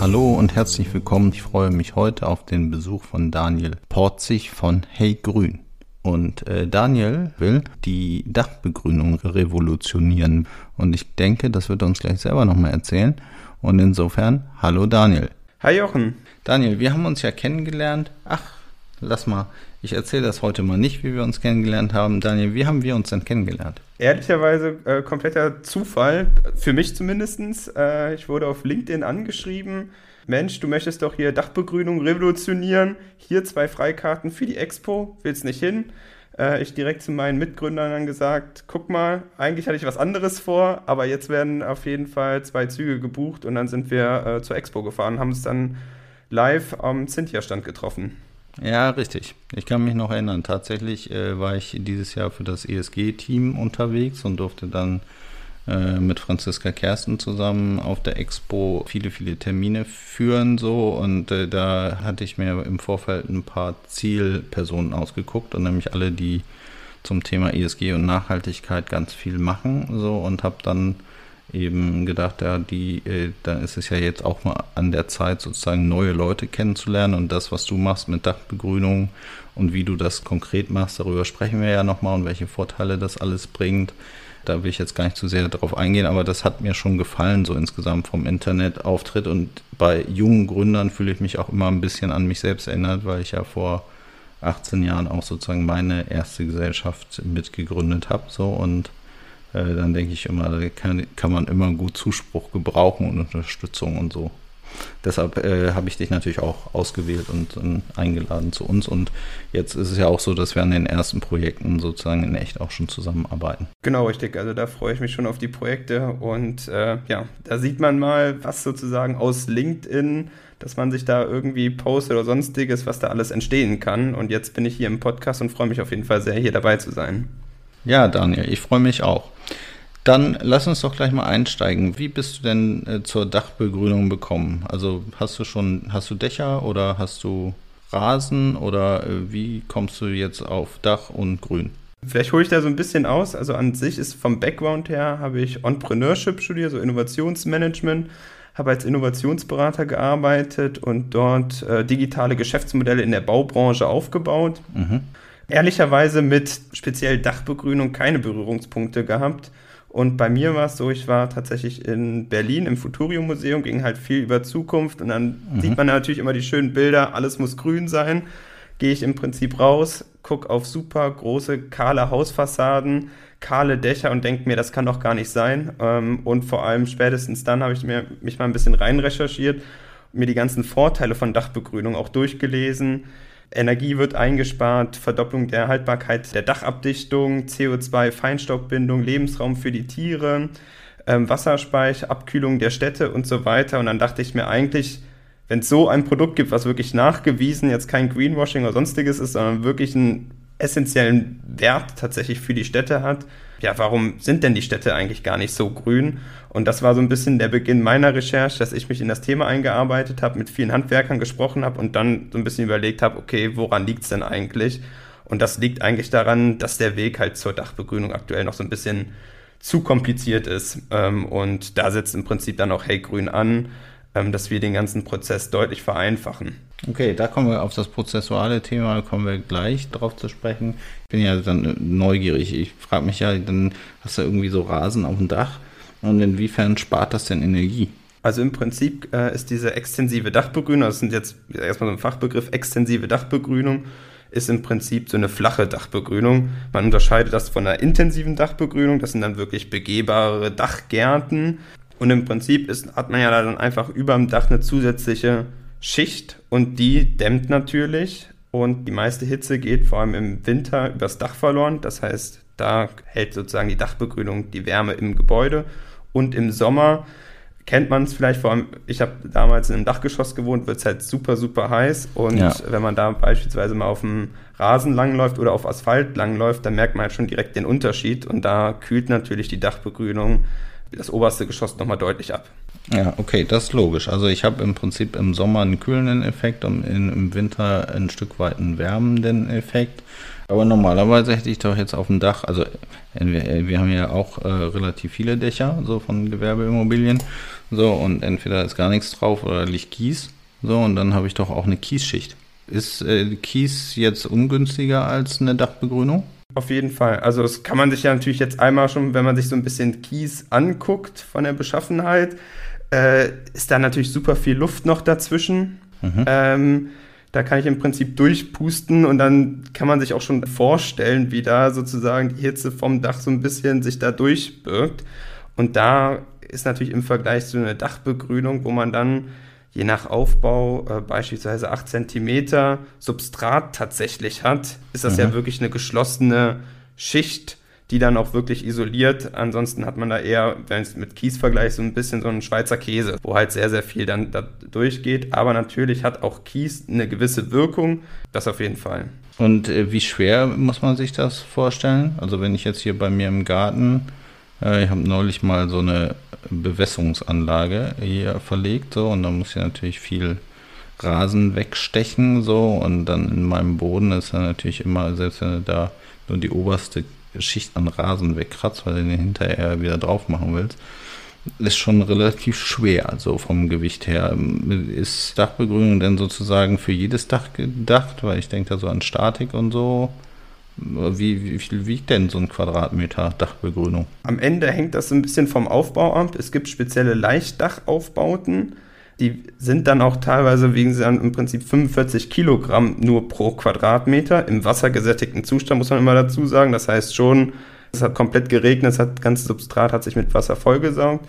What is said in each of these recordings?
Hallo und herzlich willkommen. Ich freue mich heute auf den Besuch von Daniel Porzig von Hey Grün. Und äh, Daniel will die Dachbegrünung revolutionieren. Und ich denke, das wird er uns gleich selber nochmal erzählen. Und insofern, hallo Daniel. Hi Jochen. Daniel, wir haben uns ja kennengelernt. Ach, lass mal. Ich erzähle das heute mal nicht, wie wir uns kennengelernt haben. Daniel, wie haben wir uns denn kennengelernt? Ehrlicherweise äh, kompletter Zufall, für mich zumindest. Äh, ich wurde auf LinkedIn angeschrieben. Mensch, du möchtest doch hier Dachbegrünung revolutionieren. Hier zwei Freikarten für die Expo. Willst nicht hin? Äh, ich direkt zu meinen Mitgründern dann gesagt, guck mal, eigentlich hatte ich was anderes vor, aber jetzt werden auf jeden Fall zwei Züge gebucht und dann sind wir äh, zur Expo gefahren, haben es dann live am Cynthia-Stand getroffen. Ja, richtig. Ich kann mich noch erinnern. Tatsächlich äh, war ich dieses Jahr für das ESG-Team unterwegs und durfte dann äh, mit Franziska Kersten zusammen auf der Expo viele, viele Termine führen so und äh, da hatte ich mir im Vorfeld ein paar Zielpersonen ausgeguckt und nämlich alle, die zum Thema ESG und Nachhaltigkeit ganz viel machen so und habe dann eben gedacht, ja, die, äh, dann ist es ja jetzt auch mal an der Zeit, sozusagen neue Leute kennenzulernen und das, was du machst mit Dachbegrünung und wie du das konkret machst, darüber sprechen wir ja nochmal und welche Vorteile das alles bringt. Da will ich jetzt gar nicht zu sehr darauf eingehen, aber das hat mir schon gefallen, so insgesamt vom Internetauftritt. Und bei jungen Gründern fühle ich mich auch immer ein bisschen an mich selbst erinnert, weil ich ja vor 18 Jahren auch sozusagen meine erste Gesellschaft mitgegründet habe. So und äh, dann denke ich immer, da kann, kann man immer gut Zuspruch gebrauchen und Unterstützung und so. Deshalb äh, habe ich dich natürlich auch ausgewählt und äh, eingeladen zu uns. Und jetzt ist es ja auch so, dass wir an den ersten Projekten sozusagen in echt auch schon zusammenarbeiten. Genau, richtig. Also da freue ich mich schon auf die Projekte. Und äh, ja, da sieht man mal, was sozusagen aus LinkedIn, dass man sich da irgendwie postet oder sonstiges, was da alles entstehen kann. Und jetzt bin ich hier im Podcast und freue mich auf jeden Fall sehr, hier dabei zu sein. Ja, Daniel, ich freue mich auch. Dann lass uns doch gleich mal einsteigen. Wie bist du denn äh, zur Dachbegrünung gekommen? Also hast du schon, hast du Dächer oder hast du Rasen oder äh, wie kommst du jetzt auf Dach und Grün? Vielleicht hole ich da so ein bisschen aus. Also an sich ist vom Background her habe ich Entrepreneurship studiert, so Innovationsmanagement, habe als Innovationsberater gearbeitet und dort äh, digitale Geschäftsmodelle in der Baubranche aufgebaut. Mhm ehrlicherweise mit speziell Dachbegrünung keine Berührungspunkte gehabt. Und bei mir war es so, ich war tatsächlich in Berlin im Futurium Museum, ging halt viel über Zukunft und dann mhm. sieht man natürlich immer die schönen Bilder, alles muss grün sein. Gehe ich im Prinzip raus, gucke auf super große, kahle Hausfassaden, kahle Dächer und denke mir, das kann doch gar nicht sein. Ähm, und vor allem spätestens dann habe ich mir, mich mal ein bisschen rein recherchiert, mir die ganzen Vorteile von Dachbegrünung auch durchgelesen Energie wird eingespart, Verdopplung der Haltbarkeit der Dachabdichtung, CO2-Feinstaubbindung, Lebensraum für die Tiere, ähm, Wasserspeicher, Abkühlung der Städte und so weiter. Und dann dachte ich mir eigentlich, wenn es so ein Produkt gibt, was wirklich nachgewiesen jetzt kein Greenwashing oder sonstiges ist, sondern wirklich einen essentiellen Wert tatsächlich für die Städte hat, ja, warum sind denn die Städte eigentlich gar nicht so grün? Und das war so ein bisschen der Beginn meiner Recherche, dass ich mich in das Thema eingearbeitet habe, mit vielen Handwerkern gesprochen habe und dann so ein bisschen überlegt habe, okay, woran liegt es denn eigentlich? Und das liegt eigentlich daran, dass der Weg halt zur Dachbegrünung aktuell noch so ein bisschen zu kompliziert ist. Ähm, und da setzt im Prinzip dann auch Hey Grün an, dass wir den ganzen Prozess deutlich vereinfachen. Okay, da kommen wir auf das prozessuale Thema, kommen wir gleich drauf zu sprechen. Ich bin ja dann neugierig. Ich frage mich ja, dann hast du irgendwie so Rasen auf dem Dach und inwiefern spart das denn Energie? Also im Prinzip äh, ist diese extensive Dachbegrünung, das sind jetzt erstmal so ein Fachbegriff, extensive Dachbegrünung, ist im Prinzip so eine flache Dachbegrünung. Man unterscheidet das von einer intensiven Dachbegrünung, das sind dann wirklich begehbare Dachgärten. Und im Prinzip ist, hat man ja dann einfach über dem Dach eine zusätzliche Schicht und die dämmt natürlich und die meiste Hitze geht vor allem im Winter übers Dach verloren. Das heißt, da hält sozusagen die Dachbegrünung die Wärme im Gebäude und im Sommer kennt man es vielleicht, vor allem, ich habe damals in einem Dachgeschoss gewohnt, wird es halt super, super heiß. Und Ja. wenn man da beispielsweise mal auf dem Rasen langläuft oder auf Asphalt langläuft, dann merkt man halt schon direkt den Unterschied. Und da kühlt natürlich die Dachbegrünung das oberste Geschoss nochmal deutlich ab. Ja, okay, das ist logisch. Also ich habe im Prinzip im Sommer einen kühlenden Effekt und im Winter ein Stück weit einen wärmenden Effekt. Aber normalerweise hätte ich doch jetzt auf dem Dach, also äh, wir, wir haben ja auch äh, relativ viele Dächer, so von Gewerbeimmobilien. So, und entweder ist gar nichts drauf oder liegt Kies. So, und dann habe ich doch auch eine Kiesschicht. Ist äh, Kies jetzt ungünstiger als eine Dachbegrünung? Auf jeden Fall. Also das kann man sich ja natürlich jetzt einmal schon, wenn man sich so ein bisschen Kies anguckt von der Beschaffenheit, äh, ist da natürlich super viel Luft noch dazwischen. Ähm, da kann ich im Prinzip durchpusten und dann kann man sich auch schon vorstellen, wie da sozusagen die Hitze vom Dach so ein bisschen sich da durchbirgt. Und da ist natürlich im Vergleich zu einer Dachbegrünung, wo man dann je nach Aufbau äh, beispielsweise 8 cm Substrat tatsächlich hat, ist das ja wirklich eine geschlossene Schicht, die dann auch wirklich isoliert. Ansonsten hat man da eher, wenn es mit Kies vergleicht, so ein bisschen so einen Schweizer Käse, wo halt sehr, sehr viel dann da durchgeht. Aber natürlich hat auch Kies eine gewisse Wirkung, das auf jeden Fall. Und äh, wie schwer muss man sich das vorstellen? Also wenn ich jetzt hier bei mir im Garten, ich habe neulich mal so eine Bewässerungsanlage hier verlegt, so und da muss ich natürlich viel Rasen wegstechen, so und dann in meinem Boden ist dann natürlich immer, selbst wenn du da nur die oberste Schicht an Rasen wegkratzt, weil du den hinterher wieder drauf machen willst, ist schon relativ schwer, so vom Gewicht her. Ist Dachbegrünung denn sozusagen für jedes Dach gedacht? Weil ich denke da so an Statik und so. Wie, wie viel wiegt denn so ein Quadratmeter Dachbegrünung? Am Ende hängt das so ein bisschen vom Aufbau ab. Es gibt spezielle Leichtdachaufbauten. Die sind dann auch teilweise, wiegen sie dann im Prinzip 45 Kilogramm nur pro Quadratmeter. Im wassergesättigten Zustand muss man immer dazu sagen. Das heißt schon, es hat komplett geregnet, das, hat, ganze Substrat hat sich mit Wasser vollgesaugt.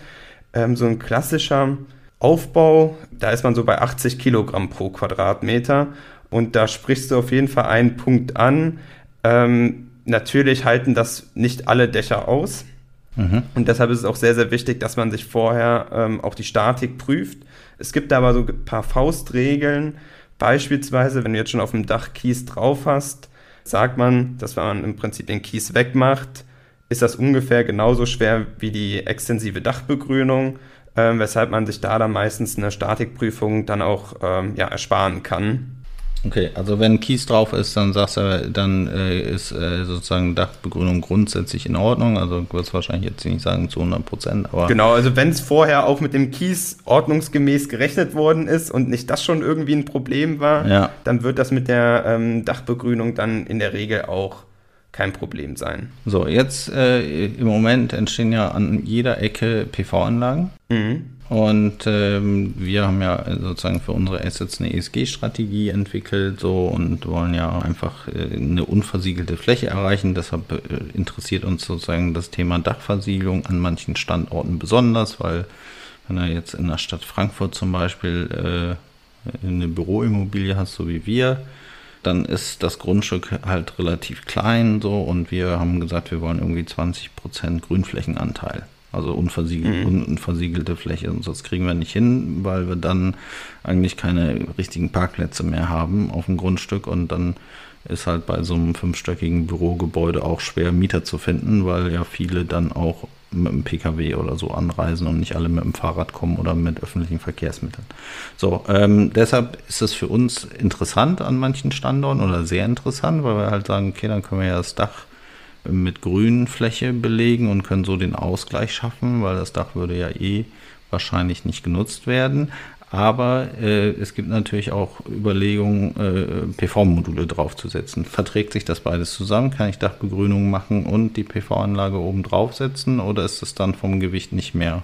Ähm, so ein klassischer Aufbau, da ist man so bei 80 Kilogramm pro Quadratmeter. Und da sprichst du auf jeden Fall einen Punkt an. Ähm, natürlich halten das nicht alle Dächer aus. Und deshalb ist es auch sehr, sehr wichtig, dass man sich vorher ähm, auch die Statik prüft. Es gibt aber so ein paar Faustregeln. Beispielsweise, wenn du jetzt schon auf dem Dach Kies drauf hast, sagt man, dass wenn man im Prinzip den Kies wegmacht, ist das ungefähr genauso schwer wie die extensive Dachbegrünung, ähm, weshalb man sich da dann meistens eine Statikprüfung dann auch ähm, ja, ersparen kann. Okay, also wenn Kies drauf ist, dann sagst du, dann äh, ist äh, sozusagen Dachbegrünung grundsätzlich in Ordnung. Also du wirst wahrscheinlich jetzt nicht sagen zu 100 Prozent, aber Genau, also wenn es vorher auch mit dem Kies ordnungsgemäß gerechnet worden ist und nicht das schon irgendwie ein Problem war, Ja. dann wird das mit der ähm, Dachbegrünung dann in der Regel auch kein Problem sein. so, jetzt äh, im Moment entstehen ja an jeder Ecke PV-Anlagen. Mhm. Und ähm, wir haben ja sozusagen für unsere Assets eine ESG-Strategie entwickelt so und wollen ja einfach äh, eine unversiegelte Fläche erreichen. Deshalb äh, interessiert uns sozusagen das Thema Dachversiegelung an manchen Standorten besonders, weil wenn du jetzt in der Stadt Frankfurt zum Beispiel äh, eine Büroimmobilie hast, so wie wir, dann ist das Grundstück halt relativ klein so und wir haben gesagt, wir wollen irgendwie 20% Grünflächenanteil. Also unversiegel, un, unversiegelte Fläche. Und das kriegen wir nicht hin, weil wir dann eigentlich keine richtigen Parkplätze mehr haben auf dem Grundstück. Und dann ist halt bei so einem fünfstöckigen Bürogebäude auch schwer Mieter zu finden, weil ja viele dann auch mit dem Pkw oder so anreisen und nicht alle mit dem Fahrrad kommen oder mit öffentlichen Verkehrsmitteln. So, ähm, deshalb ist es für uns interessant an manchen Standorten oder sehr interessant, weil wir halt sagen, okay, dann können wir ja das Dach mit Grünfläche belegen und können so den Ausgleich schaffen, weil das Dach würde ja eh wahrscheinlich nicht genutzt werden. Aber äh, es gibt natürlich auch Überlegungen, äh, PV-Module draufzusetzen. Verträgt sich das beides zusammen? Kann ich Dachbegrünung machen und die PV-Anlage oben draufsetzen? Oder ist es dann vom Gewicht nicht mehr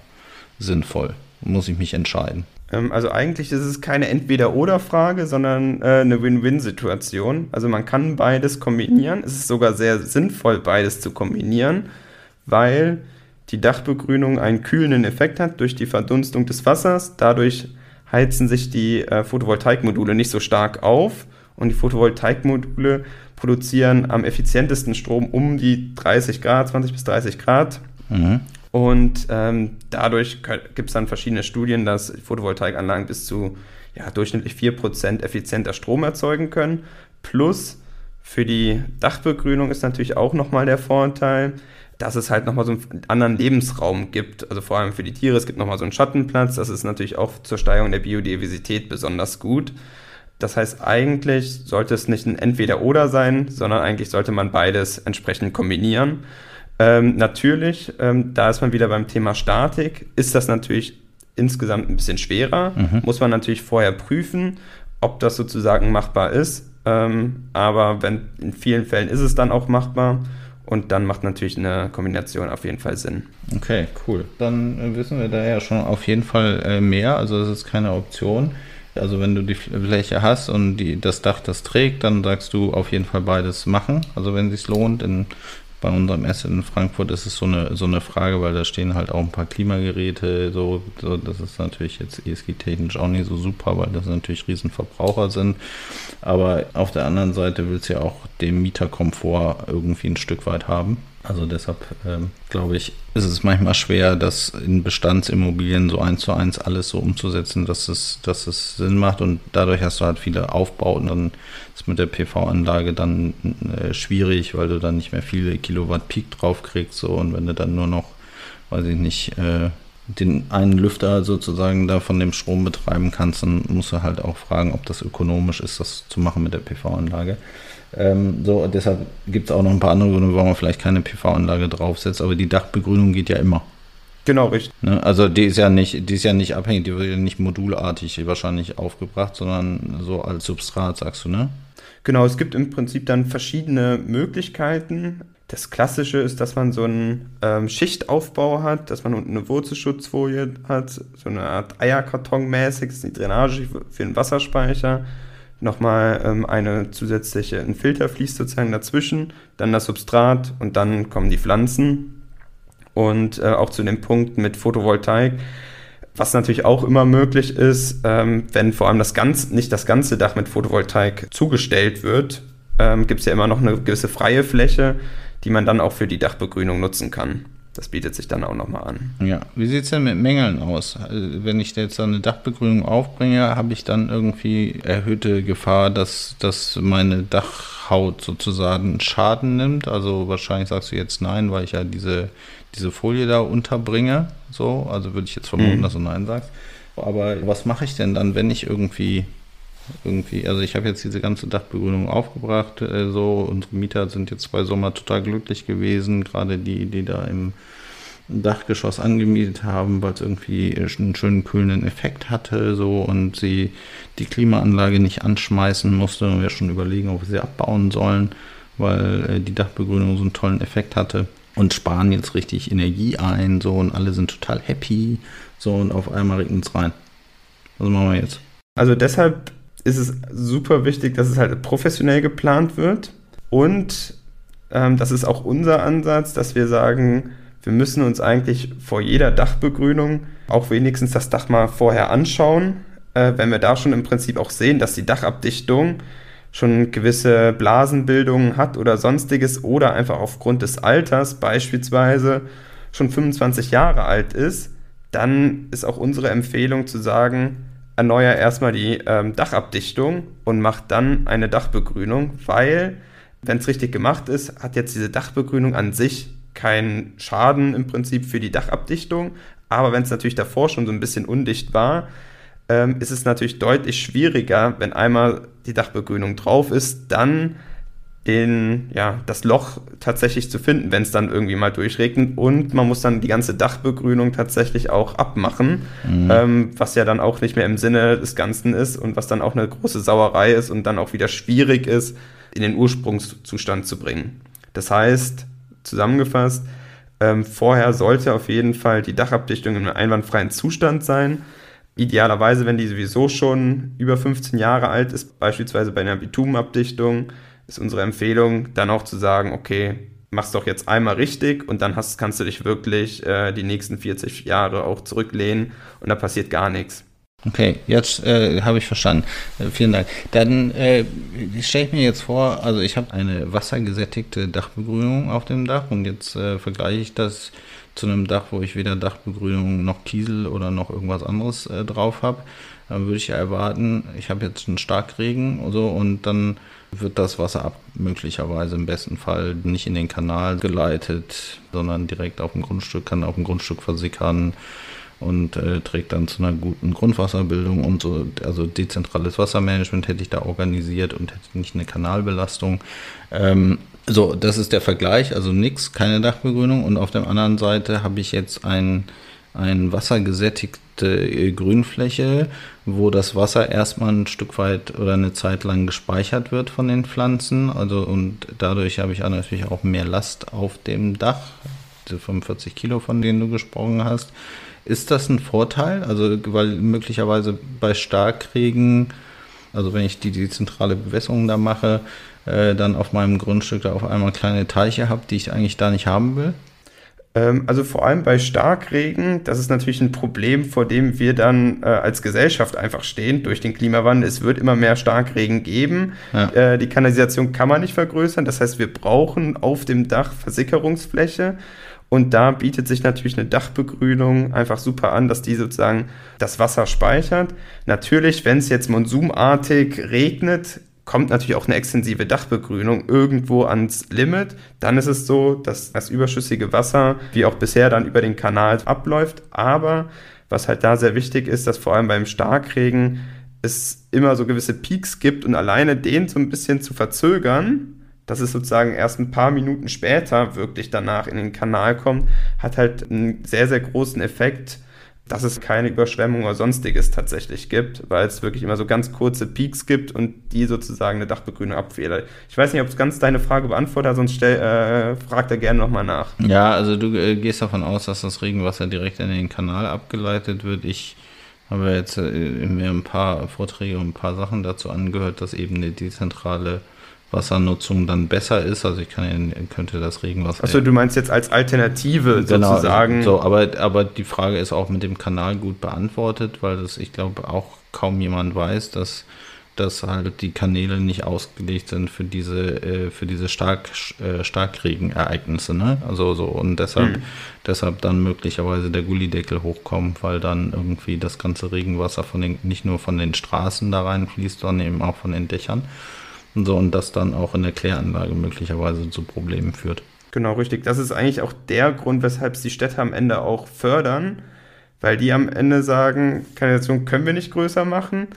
sinnvoll? Muss ich mich entscheiden? Ähm, also eigentlich ist es keine Entweder-Oder-Frage, sondern äh, eine Win-Win-Situation. Also man kann beides kombinieren. Es ist sogar sehr sinnvoll, beides zu kombinieren, weil die Dachbegrünung einen kühlenden Effekt hat durch die Verdunstung des Wassers. Dadurch heizen sich die äh, Photovoltaikmodule nicht so stark auf und die Photovoltaikmodule produzieren am effizientesten Strom um die 30 Grad, 20 bis 30 Grad. Mhm. Und ähm, dadurch gibt es dann verschiedene Studien, dass Photovoltaikanlagen bis zu ja, durchschnittlich 4% effizienter Strom erzeugen können. Plus für die Dachbegrünung ist natürlich auch nochmal der Vorteil, dass es halt nochmal so einen anderen Lebensraum gibt. Also vor allem für die Tiere, es gibt nochmal so einen Schattenplatz. Das ist natürlich auch zur Steigerung der Biodiversität besonders gut. Das heißt, eigentlich sollte es nicht ein Entweder-Oder sein, sondern eigentlich sollte man beides entsprechend kombinieren. Ähm, natürlich, ähm, da ist man wieder beim Thema Statik, ist das natürlich insgesamt ein bisschen schwerer. Mhm. Muss man natürlich vorher prüfen, ob das sozusagen machbar ist. Ähm, aber wenn in vielen Fällen ist es dann auch machbar. Und dann macht natürlich eine Kombination auf jeden Fall Sinn. Okay, cool. Dann äh, wissen wir da ja schon auf jeden Fall äh, mehr. Also das ist keine Option. Also wenn du die Fläche hast und die, das Dach das trägt, dann sagst du auf jeden Fall beides machen. Also wenn es sich lohnt, in bei unserem Asset in Frankfurt ist es so eine, so eine Frage, weil da stehen halt auch ein paar Klimageräte, so, so das ist natürlich jetzt ESG-technisch auch nicht so super, weil das natürlich Riesenverbraucher sind. Aber auf der anderen Seite will es ja auch den Mieterkomfort irgendwie ein Stück weit haben. Also deshalb ähm, glaube ich, ist es manchmal schwer, das in Bestandsimmobilien so eins zu eins alles so umzusetzen, dass es, dass es Sinn macht und dadurch hast du halt viele Aufbauten, dann ist mit der PV-Anlage dann äh, schwierig, weil du dann nicht mehr viele Kilowatt Peak drauf kriegst so und wenn du dann nur noch, weiß ich nicht, äh, den einen Lüfter sozusagen da von dem Strom betreiben kannst, dann musst du halt auch fragen, ob das ökonomisch ist, das zu machen mit der PV-Anlage. Ähm, so, deshalb gibt es auch noch ein paar andere Gründe, warum man vielleicht keine PV-Anlage draufsetzt, aber die Dachbegrünung geht ja immer. Genau, richtig. Ne? Also die ist ja nicht, die ist ja nicht abhängig, die wird ja nicht modulartig wahrscheinlich aufgebracht, sondern so als Substrat, sagst du, ne? Genau, es gibt im Prinzip dann verschiedene Möglichkeiten. Das Klassische ist, dass man so einen ähm, Schichtaufbau hat, dass man unten eine Wurzelschutzfolie hat, so eine Art Eierkarton mäßig, das ist die Drainage für den Wasserspeicher nochmal ähm, eine zusätzliche, ein Filter fließt sozusagen dazwischen, dann das Substrat und dann kommen die Pflanzen. Und äh, auch zu dem Punkt mit Photovoltaik, was natürlich auch immer möglich ist, ähm, wenn vor allem das ganze, nicht das ganze Dach mit Photovoltaik zugestellt wird, ähm, gibt es ja immer noch eine gewisse freie Fläche, die man dann auch für die Dachbegrünung nutzen kann. Das bietet sich dann auch nochmal an. Ja, wie sieht es denn mit Mängeln aus? Also, wenn ich jetzt eine Dachbegrünung aufbringe, habe ich dann irgendwie erhöhte Gefahr, dass, dass meine Dachhaut sozusagen Schaden nimmt? Also wahrscheinlich sagst du jetzt nein, weil ich ja diese, diese Folie da unterbringe. So, also würde ich jetzt vermuten, mhm. dass du nein sagst. Aber was mache ich denn dann, wenn ich irgendwie irgendwie, also ich habe jetzt diese ganze Dachbegrünung aufgebracht, äh, so. Unsere Mieter sind jetzt zwei Sommer total glücklich gewesen, gerade die, die da im Dachgeschoss angemietet haben, weil es irgendwie einen schönen kühlenden Effekt hatte, so. Und sie die Klimaanlage nicht anschmeißen musste. Und wir schon überlegen, ob wir sie abbauen sollen, weil äh, die Dachbegrünung so einen tollen Effekt hatte. Und sparen jetzt richtig Energie ein, so. Und alle sind total happy, so. Und auf einmal regnet es rein. Was machen wir jetzt? Also deshalb ist es super wichtig, dass es halt professionell geplant wird. Und ähm, das ist auch unser Ansatz, dass wir sagen, wir müssen uns eigentlich vor jeder Dachbegrünung auch wenigstens das Dach mal vorher anschauen. Äh, wenn wir da schon im Prinzip auch sehen, dass die Dachabdichtung schon gewisse Blasenbildungen hat oder sonstiges oder einfach aufgrund des Alters beispielsweise schon 25 Jahre alt ist, dann ist auch unsere Empfehlung zu sagen, erneuere erstmal die ähm, Dachabdichtung und mach dann eine Dachbegrünung, weil, wenn es richtig gemacht ist, hat jetzt diese Dachbegrünung an sich keinen Schaden im Prinzip für die Dachabdichtung. Aber wenn es natürlich davor schon so ein bisschen undicht war, ähm, ist es natürlich deutlich schwieriger, wenn einmal die Dachbegrünung drauf ist, dann den, ja, das Loch tatsächlich zu finden, wenn es dann irgendwie mal durchregnet. Und man muss dann die ganze Dachbegrünung tatsächlich auch abmachen, mhm. ähm, was ja dann auch nicht mehr im Sinne des Ganzen ist und was dann auch eine große Sauerei ist und dann auch wieder schwierig ist, in den Ursprungszustand zu bringen. Das heißt, zusammengefasst, ähm, vorher sollte auf jeden Fall die Dachabdichtung in einem einwandfreien Zustand sein. Idealerweise, wenn die sowieso schon über 15 Jahre alt ist, beispielsweise bei einer Bitumenabdichtung, ist unsere Empfehlung, dann auch zu sagen, okay, mach's doch jetzt einmal richtig und dann hast, kannst du dich wirklich äh, die nächsten 40 Jahre auch zurücklehnen und da passiert gar nichts. Okay, jetzt äh, habe ich verstanden. Äh, vielen Dank. Dann äh, stelle ich mir jetzt vor, also ich habe eine wassergesättigte Dachbegrünung auf dem Dach und jetzt äh, vergleiche ich das zu einem Dach, wo ich weder Dachbegrünung noch Kiesel oder noch irgendwas anderes äh, drauf habe, dann würde ich erwarten, ich habe jetzt einen Starkregen und so und dann wird das Wasser ab möglicherweise im besten Fall nicht in den Kanal geleitet, sondern direkt auf dem Grundstück, kann auf dem Grundstück versickern und äh, trägt dann zu einer guten Grundwasserbildung und so. Also dezentrales Wassermanagement hätte ich da organisiert und hätte nicht eine Kanalbelastung. Ähm, so, das ist der Vergleich, also nichts, keine Dachbegrünung. Und auf der anderen Seite habe ich jetzt ein, ein wassergesättigte äh, Grünfläche, wo das Wasser erstmal ein Stück weit oder eine Zeit lang gespeichert wird von den Pflanzen. Also und dadurch habe ich natürlich auch mehr Last auf dem Dach, diese 45 Kilo, von denen du gesprochen hast. Ist das ein Vorteil? Also, weil möglicherweise bei Starkregen, also wenn ich die dezentrale Bewässerung da mache, äh, dann auf meinem Grundstück da auf einmal kleine Teiche habe, die ich eigentlich da nicht haben will? Ähm, also vor allem bei Starkregen, das ist natürlich ein Problem, vor dem wir dann äh, als Gesellschaft einfach stehen durch den Klimawandel. Es wird immer mehr Starkregen geben. Ja. Äh, die Kanalisation kann man nicht vergrößern. Das heißt, wir brauchen auf dem Dach Versickerungsfläche. Und da bietet sich natürlich eine Dachbegrünung einfach super an, dass die sozusagen das Wasser speichert. Natürlich, wenn es jetzt monsumartig regnet, kommt natürlich auch eine extensive Dachbegrünung irgendwo ans Limit. Dann ist es so, dass das überschüssige Wasser, wie auch bisher, dann über den Kanal abläuft. Aber was halt da sehr wichtig ist, dass vor allem beim Starkregen es immer so gewisse Peaks gibt und alleine den so ein bisschen zu verzögern, dass es sozusagen erst ein paar Minuten später wirklich danach in den Kanal kommt, hat halt einen sehr, sehr großen Effekt, dass es keine Überschwemmung oder sonstiges tatsächlich gibt, weil es wirklich immer so ganz kurze Peaks gibt und die sozusagen eine Dachbegrünung abfedern. Ich weiß nicht, ob es ganz deine Frage beantwortet, sonst stell, äh, frag da gerne nochmal nach. Ja, also du äh, gehst davon aus, dass das Regenwasser direkt in den Kanal abgeleitet wird. Ich habe jetzt äh, mir ein paar Vorträge und ein paar Sachen dazu angehört, dass eben eine dezentrale Wassernutzung dann besser ist. Also ich kann, könnte das Regenwasser. Achso, du meinst jetzt als Alternative genau, sozusagen. So, aber, aber die Frage ist auch mit dem Kanal gut beantwortet, weil das, ich glaube, auch kaum jemand weiß, dass, dass halt die Kanäle nicht ausgelegt sind für diese, äh, für diese Stark, äh, Starkregenereignisse. Ne? Also so und deshalb, hm. deshalb dann möglicherweise der Gullideckel hochkommt, weil dann irgendwie das ganze Regenwasser von den, nicht nur von den Straßen da reinfließt, sondern eben auch von den Dächern. So, und das dann auch in der Kläranlage möglicherweise zu Problemen führt. Genau, richtig. Das ist eigentlich auch der Grund, weshalb es die Städte am Ende auch fördern, weil die am Ende sagen, Kanalisation können wir nicht größer machen,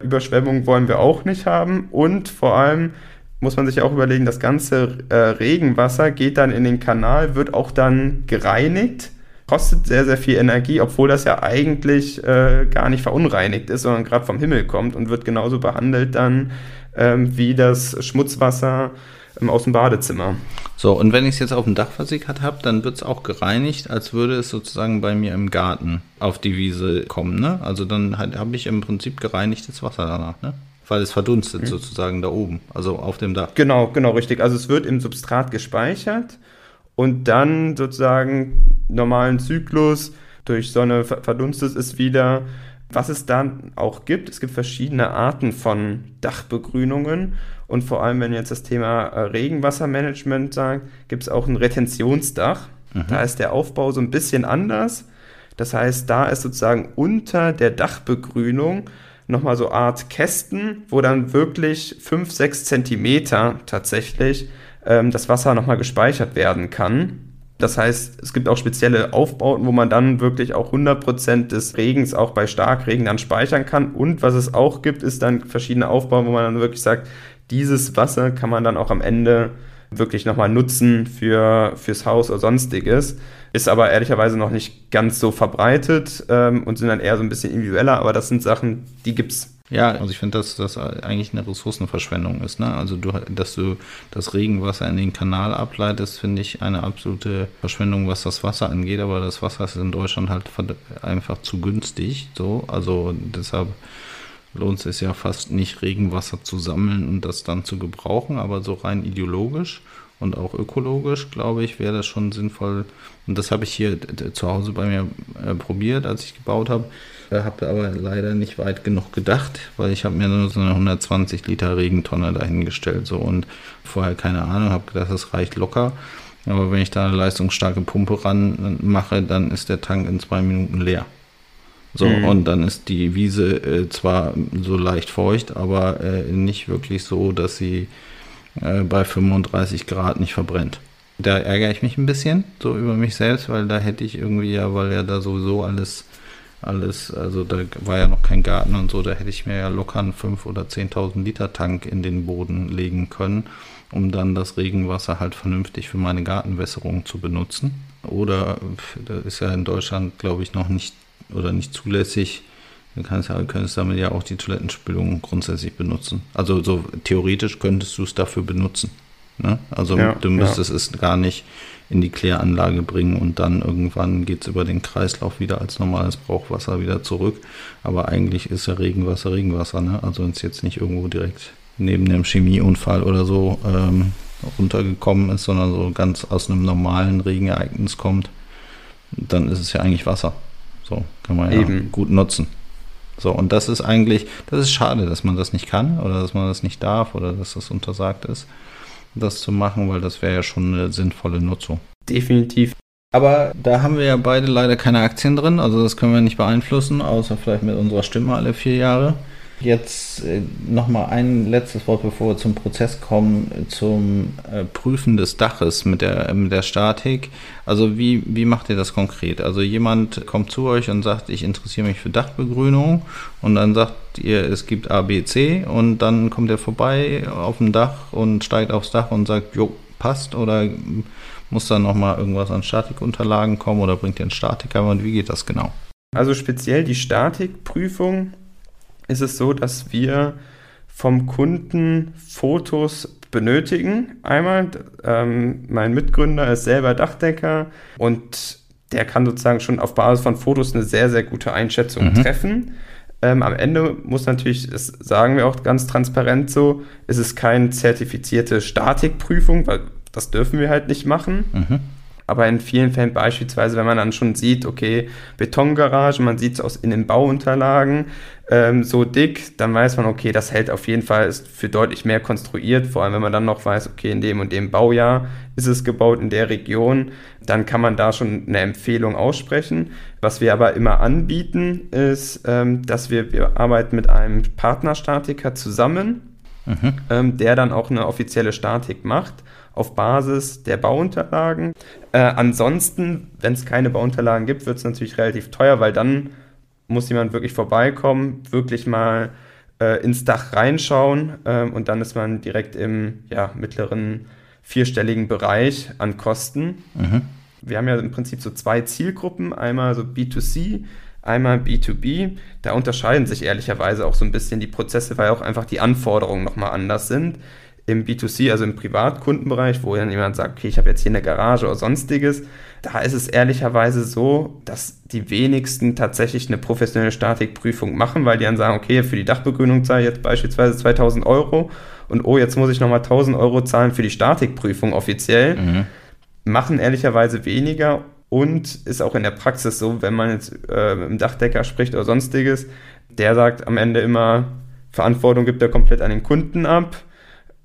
Überschwemmung wollen wir auch nicht haben und vor allem muss man sich auch überlegen, das ganze äh, Regenwasser geht dann in den Kanal, wird auch dann gereinigt, kostet sehr, sehr viel Energie, obwohl das ja eigentlich äh, gar nicht verunreinigt ist, sondern gerade vom Himmel kommt und wird genauso behandelt dann ähm, wie das Schmutzwasser ähm, aus dem Badezimmer. So, und wenn ich es jetzt auf dem Dach versickert habe, dann wird es auch gereinigt, als würde es sozusagen bei mir im Garten auf die Wiese kommen. Ne? Also dann habe ich im Prinzip gereinigtes Wasser danach, ne? weil es verdunstet mhm. sozusagen da oben, also auf dem Dach. Genau, genau, richtig. Also es wird im Substrat gespeichert und dann sozusagen normalen Zyklus durch Sonne verdunstet es wieder was es dann auch gibt, es gibt verschiedene Arten von Dachbegrünungen und vor allem, wenn jetzt das Thema äh, Regenwassermanagement sagt, gibt es auch ein Retentionsdach. Mhm. Da ist der Aufbau so ein bisschen anders. Das heißt, da ist sozusagen unter der Dachbegrünung nochmal so Art Kästen, wo dann wirklich 5, 6 Zentimeter tatsächlich ähm, das Wasser nochmal gespeichert werden kann. Das heißt, es gibt auch spezielle Aufbauten, wo man dann wirklich auch 100% des Regens auch bei Starkregen dann speichern kann. Und was es auch gibt, ist dann verschiedene Aufbauten, wo man dann wirklich sagt, dieses Wasser kann man dann auch am Ende wirklich nochmal nutzen für, fürs Haus oder sonstiges. Ist aber ehrlicherweise noch nicht ganz so verbreitet ähm, und sind dann eher so ein bisschen individueller, aber das sind Sachen, die gibt es ja, also ich finde, dass das eigentlich eine Ressourcenverschwendung ist. Ne? Also du, dass du das Regenwasser in den Kanal ableitest, finde ich eine absolute Verschwendung, was das Wasser angeht. Aber das Wasser ist in Deutschland halt einfach zu günstig. So, also deshalb lohnt es ja fast nicht, Regenwasser zu sammeln und das dann zu gebrauchen. Aber so rein ideologisch und auch ökologisch, glaube ich, wäre das schon sinnvoll. Und das habe ich hier zu Hause bei mir äh, probiert, als ich gebaut habe. Äh, habe aber leider nicht weit genug gedacht, weil ich habe mir nur so eine 120 Liter Regentonne dahingestellt so und vorher keine Ahnung, habe gedacht, das reicht locker. Aber wenn ich da eine leistungsstarke Pumpe ran mache, dann ist der Tank in zwei Minuten leer. So, mhm. und dann ist die Wiese äh, zwar so leicht feucht, aber äh, nicht wirklich so, dass sie äh, bei 35 Grad nicht verbrennt. Da ärgere ich mich ein bisschen so über mich selbst, weil da hätte ich irgendwie ja, weil ja da sowieso alles, alles, also da war ja noch kein Garten und so, da hätte ich mir ja locker einen 5.000 oder 10.000 Liter Tank in den Boden legen können, um dann das Regenwasser halt vernünftig für meine Gartenwässerung zu benutzen. Oder da ist ja in Deutschland, glaube ich, noch nicht oder nicht zulässig. Du kannst ja, könntest damit ja auch die Toilettenspülung grundsätzlich benutzen. Also so theoretisch könntest du es dafür benutzen. Ne? Also ja, du müsstest ja. es gar nicht in die Kläranlage bringen und dann irgendwann geht es über den Kreislauf wieder als normales Brauchwasser wieder zurück. Aber eigentlich ist ja Regenwasser Regenwasser. Ne? Also wenn es jetzt nicht irgendwo direkt neben dem Chemieunfall oder so ähm, runtergekommen ist, sondern so ganz aus einem normalen Regenereignis kommt, dann ist es ja eigentlich Wasser. So kann man ja Eben. gut nutzen. So, und das ist eigentlich, das ist schade, dass man das nicht kann oder dass man das nicht darf oder dass das untersagt ist, das zu machen, weil das wäre ja schon eine sinnvolle Nutzung. Definitiv. Aber da haben wir ja beide leider keine Aktien drin, also das können wir nicht beeinflussen, außer vielleicht mit unserer Stimme alle vier Jahre. Jetzt äh, nochmal ein letztes Wort, bevor wir zum Prozess kommen, zum äh, Prüfen des Daches mit der, mit der Statik. Also wie, wie macht ihr das konkret? Also jemand kommt zu euch und sagt, ich interessiere mich für Dachbegrünung und dann sagt ihr, es gibt A, B, C und dann kommt er vorbei auf dem Dach und steigt aufs Dach und sagt, jo, passt oder muss da nochmal irgendwas an Statikunterlagen kommen oder bringt ihr einen Statiker und wie geht das genau? Also speziell die Statikprüfung ist es so, dass wir vom Kunden Fotos benötigen. Einmal, ähm, mein Mitgründer ist selber Dachdecker und der kann sozusagen schon auf Basis von Fotos eine sehr, sehr gute Einschätzung mhm. treffen. Ähm, am Ende muss natürlich, das sagen wir auch ganz transparent so, ist es keine zertifizierte Statikprüfung, weil das dürfen wir halt nicht machen. Mhm. Aber in vielen Fällen beispielsweise, wenn man dann schon sieht, okay, Betongarage, man sieht es aus in den Bauunterlagen, ähm, so dick, dann weiß man, okay, das hält auf jeden Fall, ist für deutlich mehr konstruiert, vor allem wenn man dann noch weiß, okay, in dem und dem Baujahr ist es gebaut in der Region, dann kann man da schon eine Empfehlung aussprechen. Was wir aber immer anbieten, ist, ähm, dass wir, wir arbeiten mit einem Partnerstatiker zusammen, mhm. ähm, der dann auch eine offizielle Statik macht auf Basis der Bauunterlagen. Äh, ansonsten, wenn es keine Bauunterlagen gibt, wird es natürlich relativ teuer, weil dann muss jemand wirklich vorbeikommen, wirklich mal äh, ins Dach reinschauen äh, und dann ist man direkt im ja, mittleren vierstelligen Bereich an Kosten. Mhm. Wir haben ja im Prinzip so zwei Zielgruppen, einmal so B2C, einmal B2B. Da unterscheiden sich ehrlicherweise auch so ein bisschen die Prozesse, weil auch einfach die Anforderungen nochmal anders sind im B2C, also im Privatkundenbereich, wo dann jemand sagt, okay, ich habe jetzt hier eine Garage oder sonstiges, da ist es ehrlicherweise so, dass die wenigsten tatsächlich eine professionelle Statikprüfung machen, weil die dann sagen, okay, für die Dachbegrünung zahle ich jetzt beispielsweise 2000 Euro und oh, jetzt muss ich nochmal 1000 Euro zahlen für die Statikprüfung offiziell. Mhm. Machen ehrlicherweise weniger und ist auch in der Praxis so, wenn man jetzt äh, mit dem Dachdecker spricht oder sonstiges, der sagt am Ende immer, Verantwortung gibt er komplett an den Kunden ab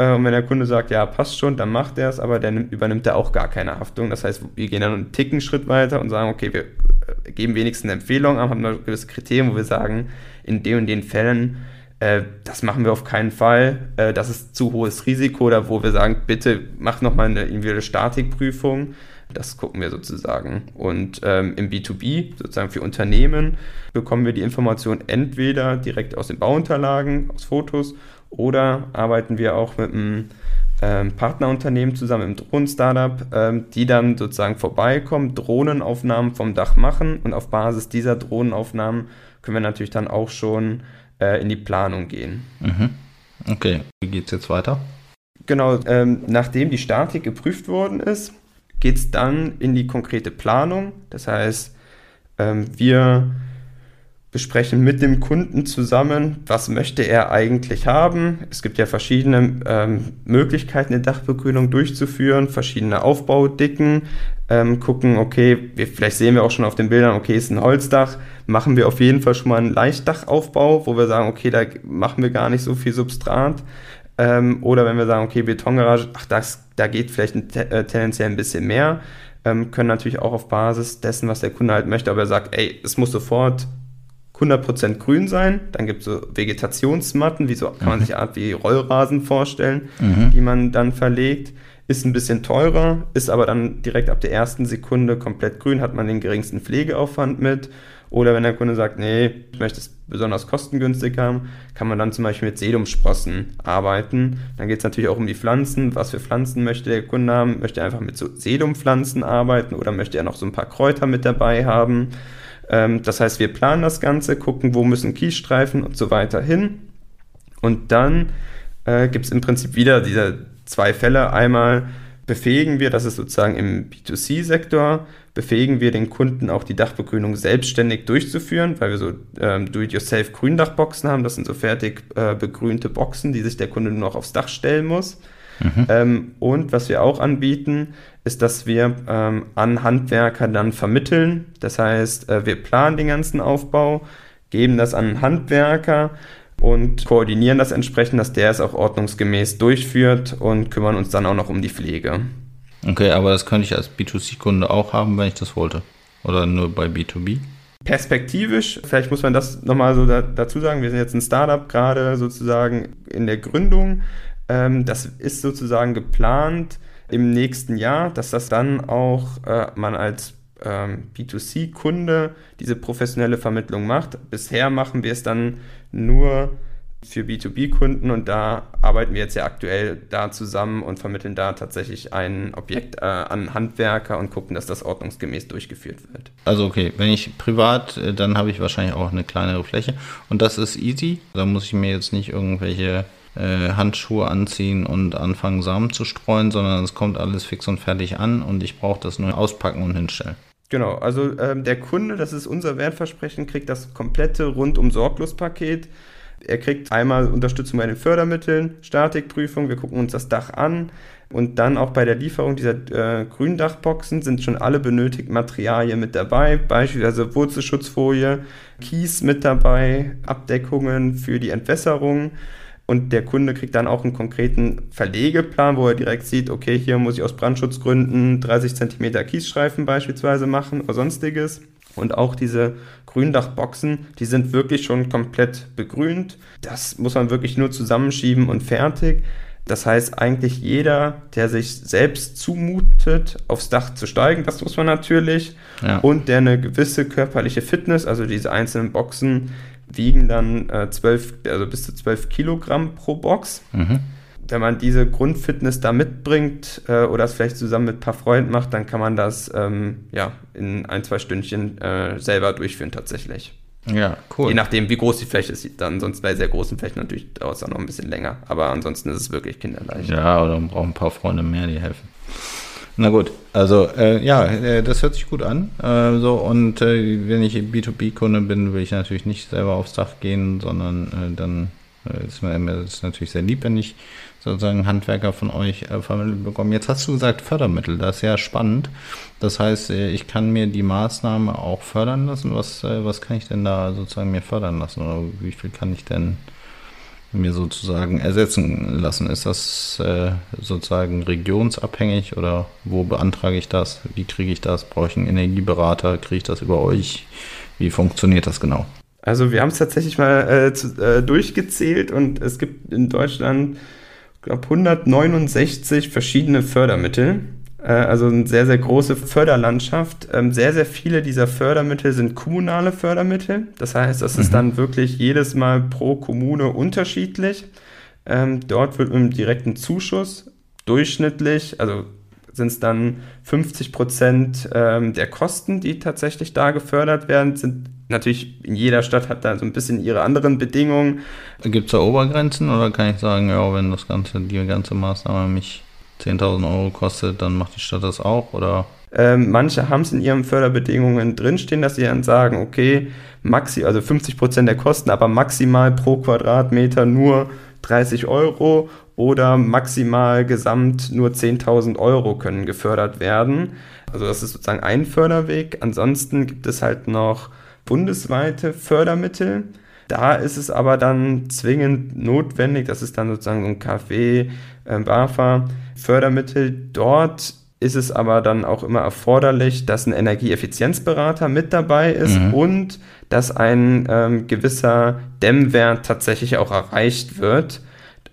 und wenn der Kunde sagt, ja, passt schon, dann macht er es, aber dann übernimmt er auch gar keine Haftung. Das heißt, wir gehen dann einen Ticken Schritt weiter und sagen, okay, wir äh, geben wenigstens eine Empfehlung ab, haben ein gewisse Kriterien, wo wir sagen, in den und den Fällen, äh, das machen wir auf keinen Fall, äh, das ist zu hohes Risiko, oder wo wir sagen, bitte mach nochmal eine individuelle Statikprüfung. Das gucken wir sozusagen. Und ähm, im B2B, sozusagen für Unternehmen, bekommen wir die Information entweder direkt aus den Bauunterlagen, aus Fotos oder arbeiten wir auch mit einem ähm, Partnerunternehmen zusammen im Drohnen-Startup, ähm, die dann sozusagen vorbeikommen, Drohnenaufnahmen vom Dach machen und auf Basis dieser Drohnenaufnahmen können wir natürlich dann auch schon äh, in die Planung gehen. Mhm. Okay, wie geht es jetzt weiter? Genau, ähm, nachdem die Statik geprüft worden ist, geht es dann in die konkrete Planung. Das heißt, ähm, wir besprechen mit dem Kunden zusammen, was möchte er eigentlich haben. Es gibt ja verschiedene ähm, Möglichkeiten, eine Dachbegrünung durchzuführen, verschiedene Aufbaudicken, ähm, gucken, okay, wir, vielleicht sehen wir auch schon auf den Bildern, okay, ist ein Holzdach, machen wir auf jeden Fall schon mal einen Leichtdachaufbau, wo wir sagen, okay, da machen wir gar nicht so viel Substrat. Ähm, oder wenn wir sagen, okay, Betongarage, ach, das, da geht vielleicht ein, äh, tendenziell ein bisschen mehr, ähm, können natürlich auch auf Basis dessen, was der Kunde halt möchte, aber er sagt, ey, es muss sofort 100% grün sein. Dann gibt es so Vegetationsmatten, wie so kann man mhm. sich Art wie Rollrasen vorstellen, mhm. die man dann verlegt. Ist ein bisschen teurer, ist aber dann direkt ab der ersten Sekunde komplett grün, hat man den geringsten Pflegeaufwand mit. Oder wenn der Kunde sagt, nee, ich möchte es besonders kostengünstig haben, kann man dann zum Beispiel mit Sedumsprossen arbeiten. Dann geht es natürlich auch um die Pflanzen. Was für Pflanzen möchte der Kunde haben? Möchte er einfach mit so Sedumpflanzen arbeiten oder möchte er noch so ein paar Kräuter mit dabei haben? Ähm, das heißt, wir planen das Ganze, gucken, wo müssen Kiesstreifen und so weiter hin. Und dann äh, gibt es im Prinzip wieder diese zwei Fälle. Einmal befähigen wir, das ist sozusagen im B2C-Sektor, befähigen wir den Kunden auch die Dachbegrünung selbstständig durchzuführen, weil wir so ähm, Do-it-yourself Gründachboxen haben. Das sind so fertig äh, begrünte Boxen, die sich der Kunde nur noch aufs Dach stellen muss. Mhm. Ähm, und was wir auch anbieten, ist, dass wir ähm, an Handwerker dann vermitteln. Das heißt, äh, wir planen den ganzen Aufbau, geben das an Handwerker und koordinieren das entsprechend, dass der es auch ordnungsgemäß durchführt und kümmern uns dann auch noch um die Pflege. Okay, aber das könnte ich als B2C-Kunde auch haben, wenn ich das wollte. Oder nur bei B2B? Perspektivisch, vielleicht muss man das nochmal so da, dazu sagen, wir sind jetzt ein Startup gerade sozusagen in der Gründung. Ähm, das ist sozusagen geplant im nächsten Jahr, dass das dann auch äh, man als ähm, B2C-Kunde diese professionelle Vermittlung macht. Bisher machen wir es dann nur für B2B-Kunden und da arbeiten wir jetzt ja aktuell da zusammen und vermitteln da tatsächlich ein Objekt äh, an Handwerker und gucken, dass das ordnungsgemäß durchgeführt wird. Also okay, wenn ich privat, äh, dann habe ich wahrscheinlich auch eine kleinere Fläche und das ist easy. Da muss ich mir jetzt nicht irgendwelche Handschuhe anziehen und anfangen Samen zu streuen, sondern es kommt alles fix und fertig an und ich brauche das nur auspacken und hinstellen. Genau, also ähm, der Kunde, das ist unser Wertversprechen, kriegt das komplette rundum sorglos Paket. Er kriegt einmal Unterstützung bei den Fördermitteln, Statikprüfung, wir gucken uns das Dach an und dann auch bei der Lieferung dieser äh, Gründachboxen sind schon alle benötigten Materialien mit dabei, beispielsweise Wurzelschutzfolie, Kies mit dabei, Abdeckungen für die Entwässerung und der Kunde kriegt dann auch einen konkreten Verlegeplan, wo er direkt sieht, okay, hier muss ich aus Brandschutzgründen 30 cm Kiesstreifen beispielsweise machen oder sonstiges. Und auch diese Gründachboxen, die sind wirklich schon komplett begrünt. Das muss man wirklich nur zusammenschieben und fertig. Das heißt, eigentlich jeder, der sich selbst zumutet, aufs Dach zu steigen, das muss man natürlich, ja. und der eine gewisse körperliche Fitness, also diese einzelnen Boxen, wiegen dann äh, 12, also bis zu 12 Kilogramm pro Box. Mhm. Wenn man diese Grundfitness da mitbringt äh, oder es vielleicht zusammen mit ein paar Freunden macht, dann kann man das ähm, ja, in ein, zwei Stündchen äh, selber durchführen tatsächlich. Ja, cool. Je nachdem, wie groß die Fläche ist, dann sonst bei sehr großen Flächen natürlich dauert es auch noch ein bisschen länger. Aber ansonsten ist es wirklich kinderleicht. Ja, oder man braucht ein paar Freunde mehr, die helfen. Na gut, also äh, ja, äh, das hört sich gut an. Äh, so und äh, wenn ich B2B-Kunde bin, will ich natürlich nicht selber aufs Dach gehen, sondern äh, dann äh, ist mir das natürlich sehr lieb, wenn ich sozusagen Handwerker von euch vermittelt bekomme. Jetzt hast du gesagt Fördermittel, das ist ja spannend. Das heißt, ich kann mir die Maßnahme auch fördern lassen. Was, was kann ich denn da sozusagen mir fördern lassen oder wie viel kann ich denn mir sozusagen ersetzen lassen. Ist das äh, sozusagen regionsabhängig oder wo beantrage ich das? Wie kriege ich das? Brauche ich einen Energieberater? Kriege ich das über euch? Wie funktioniert das genau? Also wir haben es tatsächlich mal äh, zu, äh, durchgezählt und es gibt in Deutschland, glaube 169 verschiedene Fördermittel. Äh, also eine sehr, sehr große Förderlandschaft. Ähm, sehr, sehr viele dieser Fördermittel sind kommunale Fördermittel. Das heißt, das mhm. ist dann wirklich jedes Mal pro Kommune unterschiedlich. Ähm, dort wird mit einem direkten Zuschuss durchschnittlich, also sind es dann 50 Prozent ähm, der Kosten, die tatsächlich da gefördert werden, sind natürlich in jeder Stadt hat da so ein bisschen ihre anderen Bedingungen. Gibt es da Obergrenzen oder kann ich sagen, ja, wenn das ganze, die ganze Maßnahme mich 10.000 Euro kostet, dann macht die Stadt das auch oder? Ähm, manche haben es in ihren Förderbedingungen drinstehen, dass sie dann sagen, okay, maxi, also 50 Prozent der Kosten, aber maximal pro Quadratmeter nur 30 Euro oder maximal gesamt nur 10.000 Euro können gefördert werden. Also das ist sozusagen ein Förderweg. Ansonsten gibt es halt noch bundesweite Fördermittel. Da ist es aber dann zwingend notwendig, das ist dann sozusagen so ein Kaffee, äh, BAFA, Fördermittel. Dort ist es aber dann auch immer erforderlich, dass ein Energieeffizienzberater mit dabei ist mhm. und dass ein ähm, gewisser Dämmwert tatsächlich auch erreicht wird.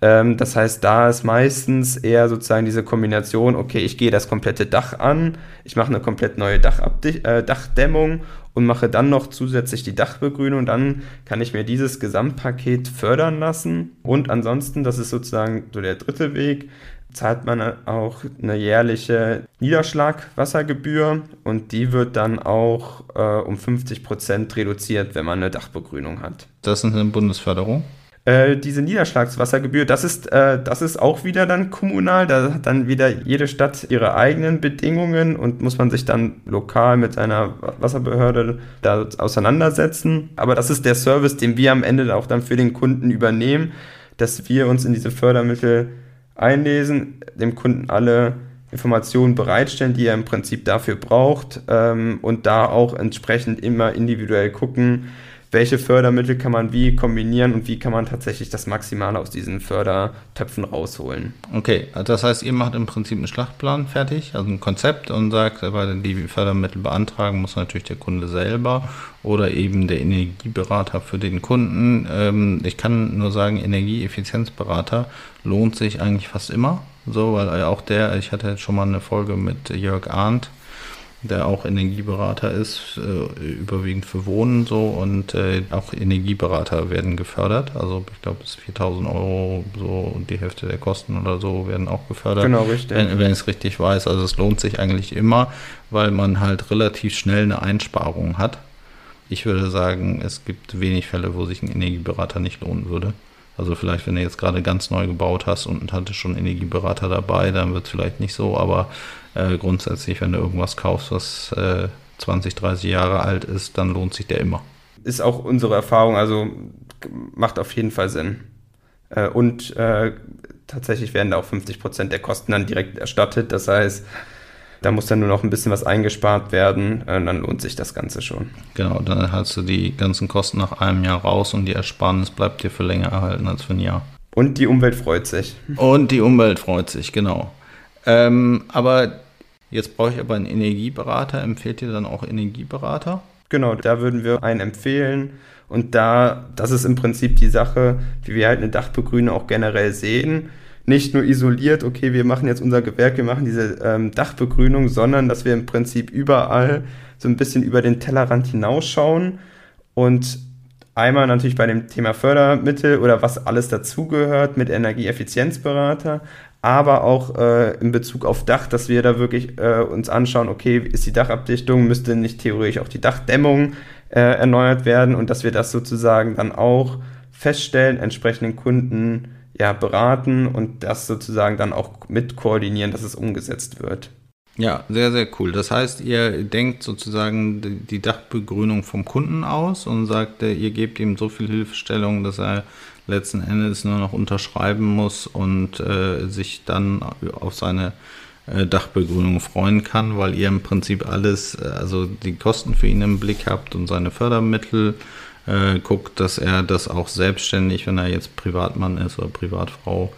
Ähm, das heißt, da ist meistens eher sozusagen diese Kombination, okay, ich gehe das komplette Dach an, ich mache eine komplett neue Dachabdi äh, Dachdämmung und mache dann noch zusätzlich die Dachbegrünung. Dann kann ich mir dieses Gesamtpaket fördern lassen. Und ansonsten, das ist sozusagen so der dritte Weg, zahlt man auch eine jährliche Niederschlagwassergebühr und die wird dann auch äh, um 50 Prozent reduziert, wenn man eine Dachbegrünung hat. Das ist eine Bundesförderung? Äh, diese Niederschlagswassergebühr, das ist, äh, das ist auch wieder dann kommunal. Da hat dann wieder jede Stadt ihre eigenen Bedingungen und muss man sich dann lokal mit seiner Wasserbehörde da auseinandersetzen. Aber das ist der Service, den wir am Ende auch dann für den Kunden übernehmen, dass wir uns in diese Fördermittel einlesen, dem Kunden alle Informationen bereitstellen, die er im Prinzip dafür braucht ähm, und da auch entsprechend immer individuell gucken, welche Fördermittel kann man wie kombinieren und wie kann man tatsächlich das Maximale aus diesen Fördertöpfen rausholen. Okay, das heißt, ihr macht im Prinzip einen Schlachtplan fertig, also ein Konzept und sagt, weil die Fördermittel beantragen muss natürlich der Kunde selber oder eben der Energieberater für den Kunden. Ähm, ich kann nur sagen, Energieeffizienzberater lohnt sich eigentlich fast immer. So, weil auch der, ich hatte jetzt schon mal eine Folge mit Jörg Arndt, der auch Energieberater ist, äh, überwiegend für Wohnen so und äh, auch Energieberater werden gefördert. Also ich glaube, bis 4000 Euro so und die Hälfte der Kosten oder so werden auch gefördert. Genau, richtig. Wenn, wenn ich es richtig weiß. Also es lohnt sich eigentlich immer, weil man halt relativ schnell eine Einsparung hat. Ich würde sagen, es gibt wenig Fälle, wo sich ein Energieberater nicht lohnen würde. Also vielleicht, wenn du jetzt gerade ganz neu gebaut hast und hatte schon Energieberater dabei, dann wird es vielleicht nicht so, aber äh, grundsätzlich, wenn du irgendwas kaufst, was äh, 20, 30 Jahre alt ist, dann lohnt sich der immer. Ist auch unsere Erfahrung, also macht auf jeden Fall Sinn. Äh, und äh, tatsächlich werden da auch 50 Prozent der Kosten dann direkt erstattet. Das heißt, da muss dann nur noch ein bisschen was eingespart werden, äh, dann lohnt sich das Ganze schon. Genau, dann hast du die ganzen Kosten nach einem Jahr raus und die Ersparnis bleibt dir für länger erhalten als für ein Jahr. Und die Umwelt freut sich. Und die Umwelt freut sich, genau. Ähm, aber jetzt brauche ich aber einen Energieberater. Empfehlt ihr dann auch Energieberater? Genau, da würden wir einen empfehlen. Und da, das ist im Prinzip die Sache, wie wir halt eine Dachbegrünung auch generell sehen nicht nur isoliert, okay, wir machen jetzt unser Gewerk, wir machen diese ähm, Dachbegrünung, sondern dass wir im Prinzip überall so ein bisschen über den Tellerrand hinausschauen und einmal natürlich bei dem Thema Fördermittel oder was alles dazugehört mit Energieeffizienzberater, aber auch äh, in Bezug auf Dach, dass wir da wirklich äh, uns anschauen, okay, ist die Dachabdichtung, müsste nicht theoretisch auch die Dachdämmung äh, erneuert werden und dass wir das sozusagen dann auch feststellen, entsprechenden Kunden ja, beraten und das sozusagen dann auch mit koordinieren, dass es umgesetzt wird. Ja, sehr, sehr cool. Das heißt, ihr denkt sozusagen die Dachbegrünung vom Kunden aus und sagt, äh, ihr gebt ihm so viel Hilfestellung, dass er letzten Endes nur noch unterschreiben muss und äh, sich dann auf seine äh, Dachbegrünung freuen kann, weil ihr im Prinzip alles, äh, also die Kosten für ihn im Blick habt und seine Fördermittel äh, guckt, dass er das auch selbstständig, wenn er jetzt Privatmann ist oder Privatfrau,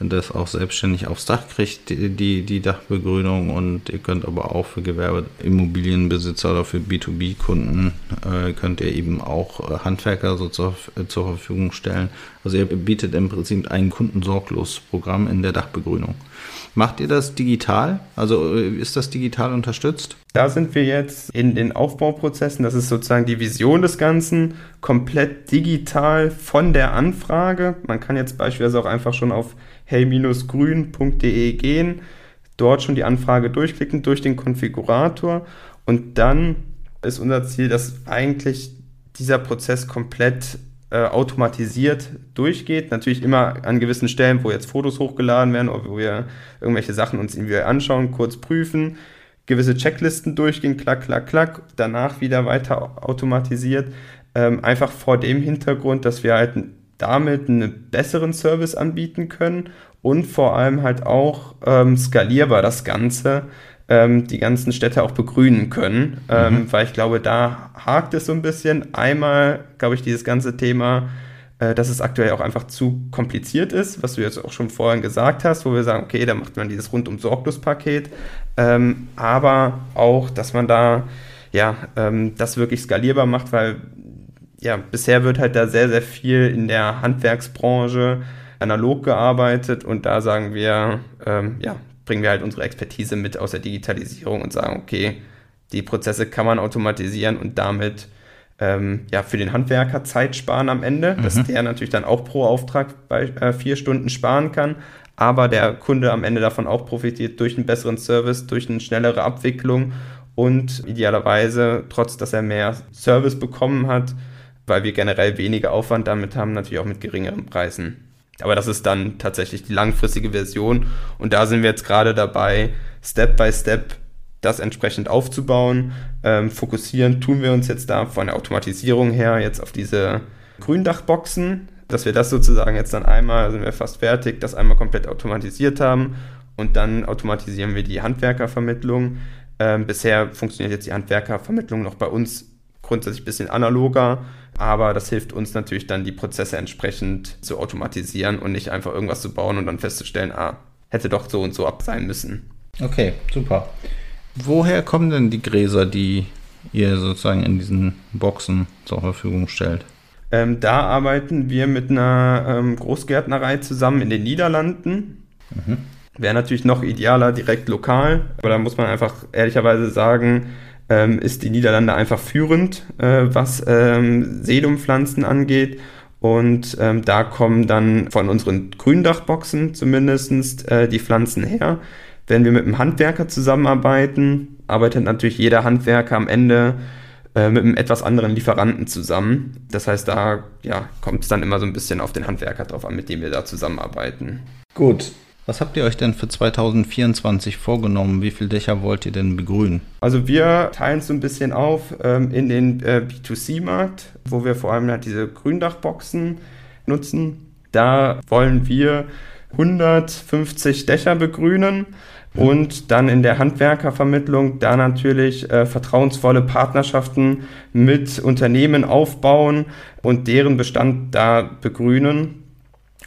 das auch selbstständig aufs Dach kriegt, die, die, die Dachbegrünung. Und ihr könnt aber auch für Gewerbeimmobilienbesitzer oder für B2B-Kunden äh, könnt ihr eben auch äh, Handwerker so zur, äh, zur Verfügung stellen. Also ihr bietet im Prinzip ein Kundensorglos-Programm in der Dachbegrünung. Macht ihr das digital? Also äh, ist das digital unterstützt? Da sind wir jetzt in den Aufbauprozessen. Das ist sozusagen die Vision des Ganzen, komplett digital von der Anfrage. Man kann jetzt beispielsweise auch einfach schon auf hey-grün.de gehen, dort schon die Anfrage durchklicken durch den Konfigurator und dann ist unser Ziel, dass eigentlich dieser Prozess komplett äh, automatisiert durchgeht. Natürlich immer an gewissen Stellen, wo jetzt Fotos hochgeladen werden oder wo wir irgendwelche Sachen uns irgendwie anschauen, kurz prüfen, gewisse Checklisten durchgehen, klack, klack, klack, danach wieder weiter automatisiert. Ähm, einfach vor dem Hintergrund, dass wir halt damit einen besseren Service anbieten können und vor allem halt auch ähm, skalierbar das Ganze ähm, die ganzen Städte auch begrünen können, ähm, mhm. weil ich glaube, da hakt es so ein bisschen. Einmal, glaube ich, dieses ganze Thema, äh, dass es aktuell auch einfach zu kompliziert ist, was du jetzt auch schon vorhin gesagt hast, wo wir sagen, okay, da macht man dieses rundum sorglos Paket, ähm, aber auch, dass man da ja ähm, das wirklich skalierbar macht, weil ja bisher wird halt da sehr sehr viel in der Handwerksbranche analog gearbeitet und da sagen wir, ähm, ja, bringen wir halt unsere Expertise mit aus der Digitalisierung und sagen, okay, die Prozesse kann man automatisieren und damit ähm, ja, für den Handwerker Zeit sparen am Ende, mhm. dass der natürlich dann auch pro Auftrag bei äh, vier Stunden sparen kann, aber der Kunde am Ende davon auch profitiert durch einen besseren Service, durch eine schnellere Abwicklung und idealerweise, trotz dass er mehr Service bekommen hat, weil wir generell weniger Aufwand damit haben, natürlich auch mit geringeren Preisen. Aber das ist dann tatsächlich die langfristige Version. Und da sind wir jetzt gerade dabei, Step by Step das entsprechend aufzubauen. Ähm, fokussieren tun wir uns jetzt da von der Automatisierung her jetzt auf diese Gründachboxen, dass wir das sozusagen jetzt dann einmal, sind wir fast fertig, das einmal komplett automatisiert haben und dann automatisieren wir die Handwerkervermittlung. Ähm, bisher funktioniert jetzt die Handwerkervermittlung noch bei uns grundsätzlich ein bisschen analoger, aber das hilft uns natürlich dann, die Prozesse entsprechend zu automatisieren und nicht einfach irgendwas zu bauen und dann festzustellen, ah, hätte doch so und so ab sein müssen. Okay, super. Woher kommen denn die Gräser, die ihr sozusagen in diesen Boxen zur Verfügung stellt? Ähm, da arbeiten wir mit einer ähm, Großgärtnerei zusammen in den Niederlanden. Mhm. Wäre natürlich noch idealer direkt lokal, aber da muss man einfach ehrlicherweise sagen, ähm, ist die Niederlande einfach führend, äh, was ähm, Sedumpflanzen angeht. Und ähm, da kommen dann von unseren Gründachboxen zumindest äh, die Pflanzen her. Wenn wir mit einem Handwerker zusammenarbeiten, arbeitet natürlich jeder Handwerker am Ende äh, mit einem etwas anderen Lieferanten zusammen. Das heißt, da ja, kommt es dann immer so ein bisschen auf den Handwerker drauf an, mit dem wir da zusammenarbeiten. Gut, was habt ihr euch denn für 2024 vorgenommen? Wie viele Dächer wollt ihr denn begrünen? Also wir teilen es so ein bisschen auf ähm, in den äh, B2C-Markt, wo wir vor allem halt diese Gründachboxen nutzen. Da wollen wir 150 Dächer begrünen und dann in der Handwerkervermittlung da natürlich äh, vertrauensvolle Partnerschaften mit Unternehmen aufbauen und deren Bestand da begrünen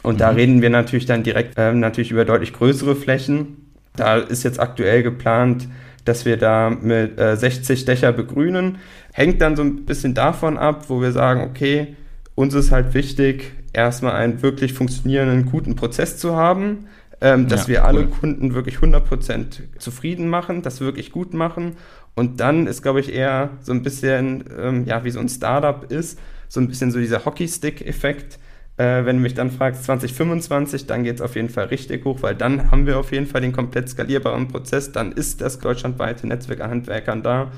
und mhm. da reden wir natürlich dann direkt äh, natürlich über deutlich größere Flächen. Da ist jetzt aktuell geplant, dass wir da mit äh, 60 Dächer begrünen. Hängt dann so ein bisschen davon ab, wo wir sagen, okay, uns ist halt wichtig, erstmal einen wirklich funktionierenden, guten Prozess zu haben, ähm, dass ja, wir alle Kunden wirklich 100% zufrieden machen, das wirklich gut machen. Und dann ist, glaube ich, eher so ein bisschen, ähm, ja, wie so ein Startup ist, so ein bisschen so dieser Hockeystick-Effekt äh, wenn du mich dann fragst, 2025, dann geht es auf jeden Fall richtig hoch, weil dann haben wir auf jeden Fall den komplett skalierbaren Prozess, dann ist das deutschlandweite Netzwerk an Handwerkern da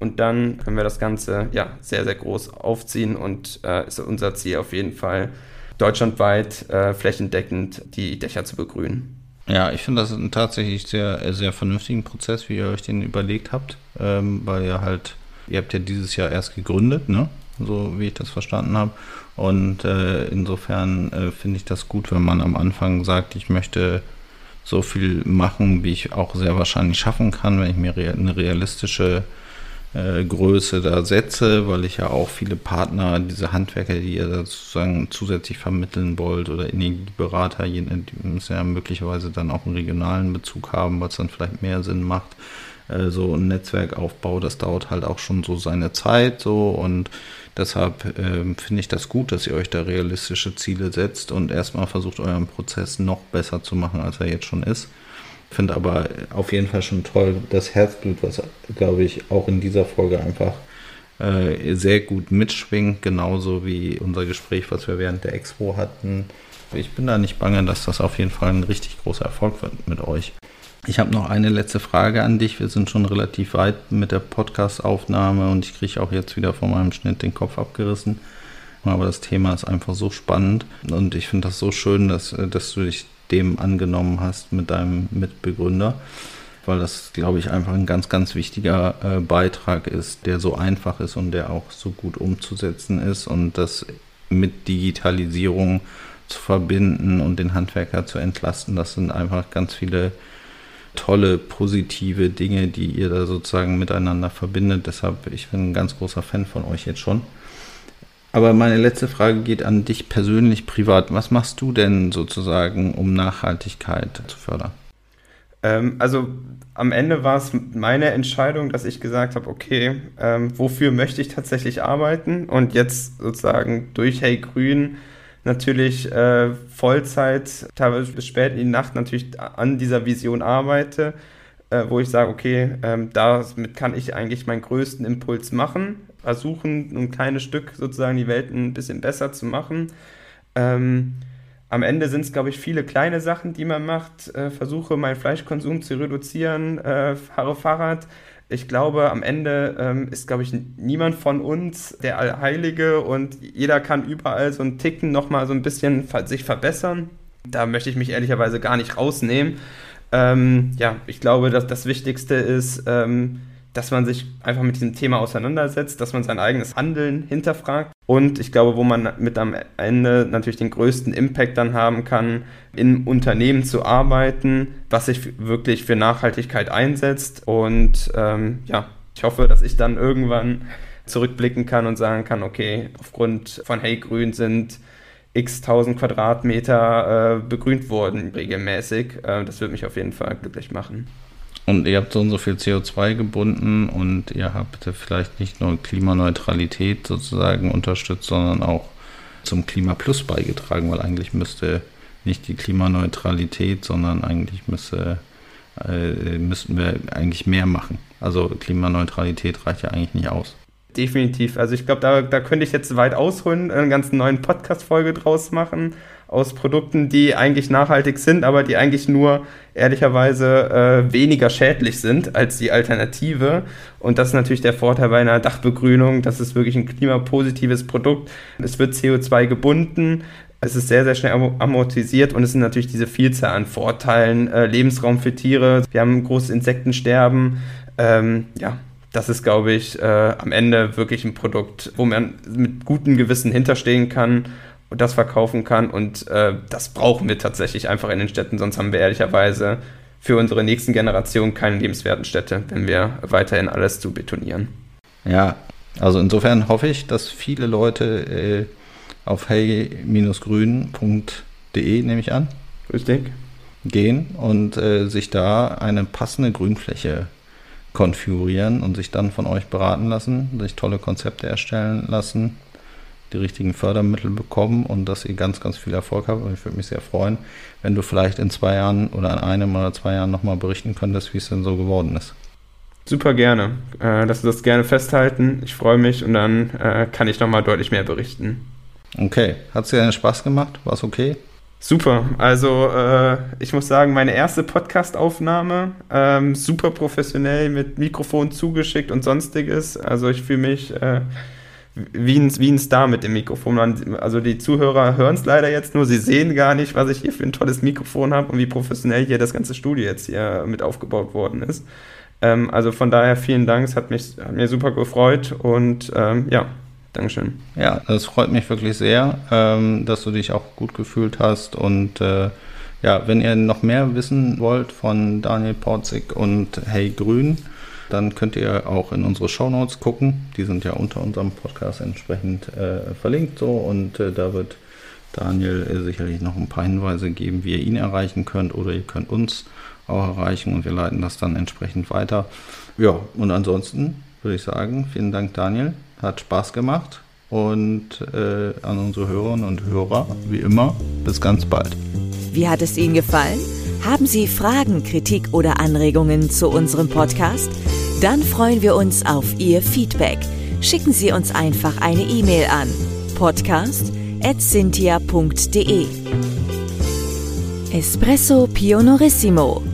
und dann können wir das Ganze ja sehr, sehr groß aufziehen und äh, ist unser Ziel auf jeden Fall, deutschlandweit äh, flächendeckend die Dächer zu begrünen. Ja, ich finde das einen tatsächlich sehr, sehr vernünftigen Prozess, wie ihr euch den überlegt habt, ähm, weil ihr halt, ihr habt ja dieses Jahr erst gegründet, ne? So wie ich das verstanden habe. Und äh, insofern äh, finde ich das gut, wenn man am Anfang sagt, ich möchte so viel machen, wie ich auch sehr wahrscheinlich schaffen kann, wenn ich mir eine realistische äh, Größe da setze, weil ich ja auch viele Partner, diese Handwerker, die ihr sozusagen zusätzlich vermitteln wollt oder Energieberater, die müssen ja möglicherweise dann auch einen regionalen Bezug haben, was dann vielleicht mehr Sinn macht. Äh, so ein Netzwerkaufbau, das dauert halt auch schon so seine Zeit so und Deshalb ähm, finde ich das gut, dass ihr euch da realistische Ziele setzt und erstmal versucht, euren Prozess noch besser zu machen, als er jetzt schon ist. Finde aber auf jeden Fall schon toll das Herzblut, was, glaube ich, auch in dieser Folge einfach äh, sehr gut mitschwingt, genauso wie unser Gespräch, was wir während der Expo hatten. Ich bin da nicht bange, dass das auf jeden Fall ein richtig großer Erfolg wird mit euch. Ich habe noch eine letzte Frage an dich. Wir sind schon relativ weit mit der Podcast-Aufnahme und ich kriege auch jetzt wieder vor meinem Schnitt den Kopf abgerissen. Aber das Thema ist einfach so spannend und ich finde das so schön, dass, dass du dich dem angenommen hast mit deinem Mitbegründer, weil das, glaube ich, einfach ein ganz, ganz wichtiger äh, Beitrag ist, der so einfach ist und der auch so gut umzusetzen ist und das mit Digitalisierung zu verbinden und den Handwerker zu entlasten. Das sind einfach ganz viele tolle, positive Dinge, die ihr da sozusagen miteinander verbindet. Deshalb, ich bin ein ganz großer Fan von euch jetzt schon. Aber meine letzte Frage geht an dich persönlich privat. Was machst du denn sozusagen, um Nachhaltigkeit zu fördern? Ähm, also am Ende war es meine Entscheidung, dass ich gesagt habe, okay, ähm, wofür möchte ich tatsächlich arbeiten? Und jetzt sozusagen durch Hey Grün natürlich äh, Vollzeit, teilweise bis spät in die Nacht natürlich an dieser Vision arbeite, äh, wo ich sage, okay, ähm, damit kann ich eigentlich meinen größten Impuls machen, versuchen, ein kleines Stück sozusagen die Welt ein bisschen besser zu machen. Ähm, am Ende sind es, glaube ich, viele kleine Sachen, die man macht. Äh, versuche, meinen Fleischkonsum zu reduzieren, äh, fahre Fahrrad, ich glaube, am Ende ähm, ist, glaube ich, niemand von uns der Allheilige und jeder kann überall so einen Ticken nochmal so ein bisschen sich verbessern. Da möchte ich mich ehrlicherweise gar nicht rausnehmen. Ähm, ja, ich glaube, dass das Wichtigste ist, ähm, dass man sich einfach mit diesem Thema auseinandersetzt, dass man sein eigenes Handeln hinterfragt. Und ich glaube, wo man mit am Ende natürlich den größten Impact dann haben kann, in Unternehmen zu arbeiten, was sich wirklich für Nachhaltigkeit einsetzt. Und ähm, ja, ich hoffe, dass ich dann irgendwann zurückblicken kann und sagen kann, okay, aufgrund von Hey Grün sind x tausend Quadratmeter äh, begrünt worden regelmäßig. Äh, das würde mich auf jeden Fall glücklich machen. Und ihr habt so und so viel CO2 gebunden und ihr habt vielleicht nicht nur Klimaneutralität sozusagen unterstützt, sondern auch zum Klima Plus beigetragen, weil eigentlich müsste nicht die Klimaneutralität, sondern eigentlich müsste, äh, müssten wir eigentlich mehr machen. Also Klimaneutralität reicht ja eigentlich nicht aus. Definitiv. Also ich glaube, da, da könnte ich jetzt weit ausholen, eine ganz neuen Podcast-Folge draus machen aus Produkten, die eigentlich nachhaltig sind, aber die eigentlich nur ehrlicherweise äh, weniger schädlich sind als die Alternative. Und das ist natürlich der Vorteil bei einer Dachbegrünung. Das ist wirklich ein klimapositives Produkt. Es wird CO2 gebunden. Es ist sehr, sehr schnell amortisiert und es sind natürlich diese Vielzahl an Vorteilen. Äh, Lebensraum für Tiere. Wir haben großes Insektensterben. Ähm, ja, das ist, glaube ich, äh, am Ende wirklich ein Produkt, wo man mit gutem Gewissen hinterstehen kann und das verkaufen kann. Und äh, das brauchen wir tatsächlich einfach in den Städten, sonst haben wir ehrlicherweise für unsere nächsten Generationen keine lebenswerten Städte, wenn wir weiterhin alles zu betonieren. Ja, also insofern hoffe ich, dass viele Leute äh, auf hey-grün.de, nehme ich an, Richtig. gehen und äh, sich da eine passende Grünfläche konfigurieren und sich dann von euch beraten lassen, sich tolle Konzepte erstellen lassen die richtigen Fördermittel bekommen und dass ihr ganz, ganz viel Erfolg habt. Und ich würde mich sehr freuen, wenn du vielleicht in zwei Jahren oder in einem oder zwei Jahren nochmal berichten könntest, wie es denn so geworden ist. Super gerne. Äh, dass wir das gerne festhalten. Ich freue mich und dann äh, kann ich nochmal deutlich mehr berichten. Okay. Hat es dir Spaß gemacht? War es okay? Super. Also äh, ich muss sagen, meine erste Podcast-Aufnahme, ähm, super professionell mit Mikrofon zugeschickt und sonstiges. Also ich fühle mich äh, wie ein, wie ein Star mit dem Mikrofon. Also die Zuhörer hören es leider jetzt nur, sie sehen gar nicht, was ich hier für ein tolles Mikrofon habe und wie professionell hier das ganze Studio jetzt hier mit aufgebaut worden ist. Ähm, also von daher vielen Dank, es hat mich hat mir super gefreut und ähm, ja, Dankeschön. Ja, das freut mich wirklich sehr, ähm, dass du dich auch gut gefühlt hast und äh, ja, wenn ihr noch mehr wissen wollt von Daniel Porzig und Hey Grün, dann könnt ihr auch in unsere Shownotes gucken. Die sind ja unter unserem Podcast entsprechend äh, verlinkt so und äh, da wird Daniel äh, sicherlich noch ein paar Hinweise geben, wie ihr ihn erreichen könnt oder ihr könnt uns auch erreichen und wir leiten das dann entsprechend weiter. Ja, und ansonsten würde ich sagen, vielen Dank Daniel, hat Spaß gemacht und äh, an unsere Hörerinnen und Hörer, wie immer, bis ganz bald. Wie hat es Ihnen gefallen? Haben Sie Fragen, Kritik oder Anregungen zu unserem Podcast? Dann freuen wir uns auf Ihr Feedback. Schicken Sie uns einfach eine E-Mail an podcast.cynthia.de. Espresso Pionorissimo.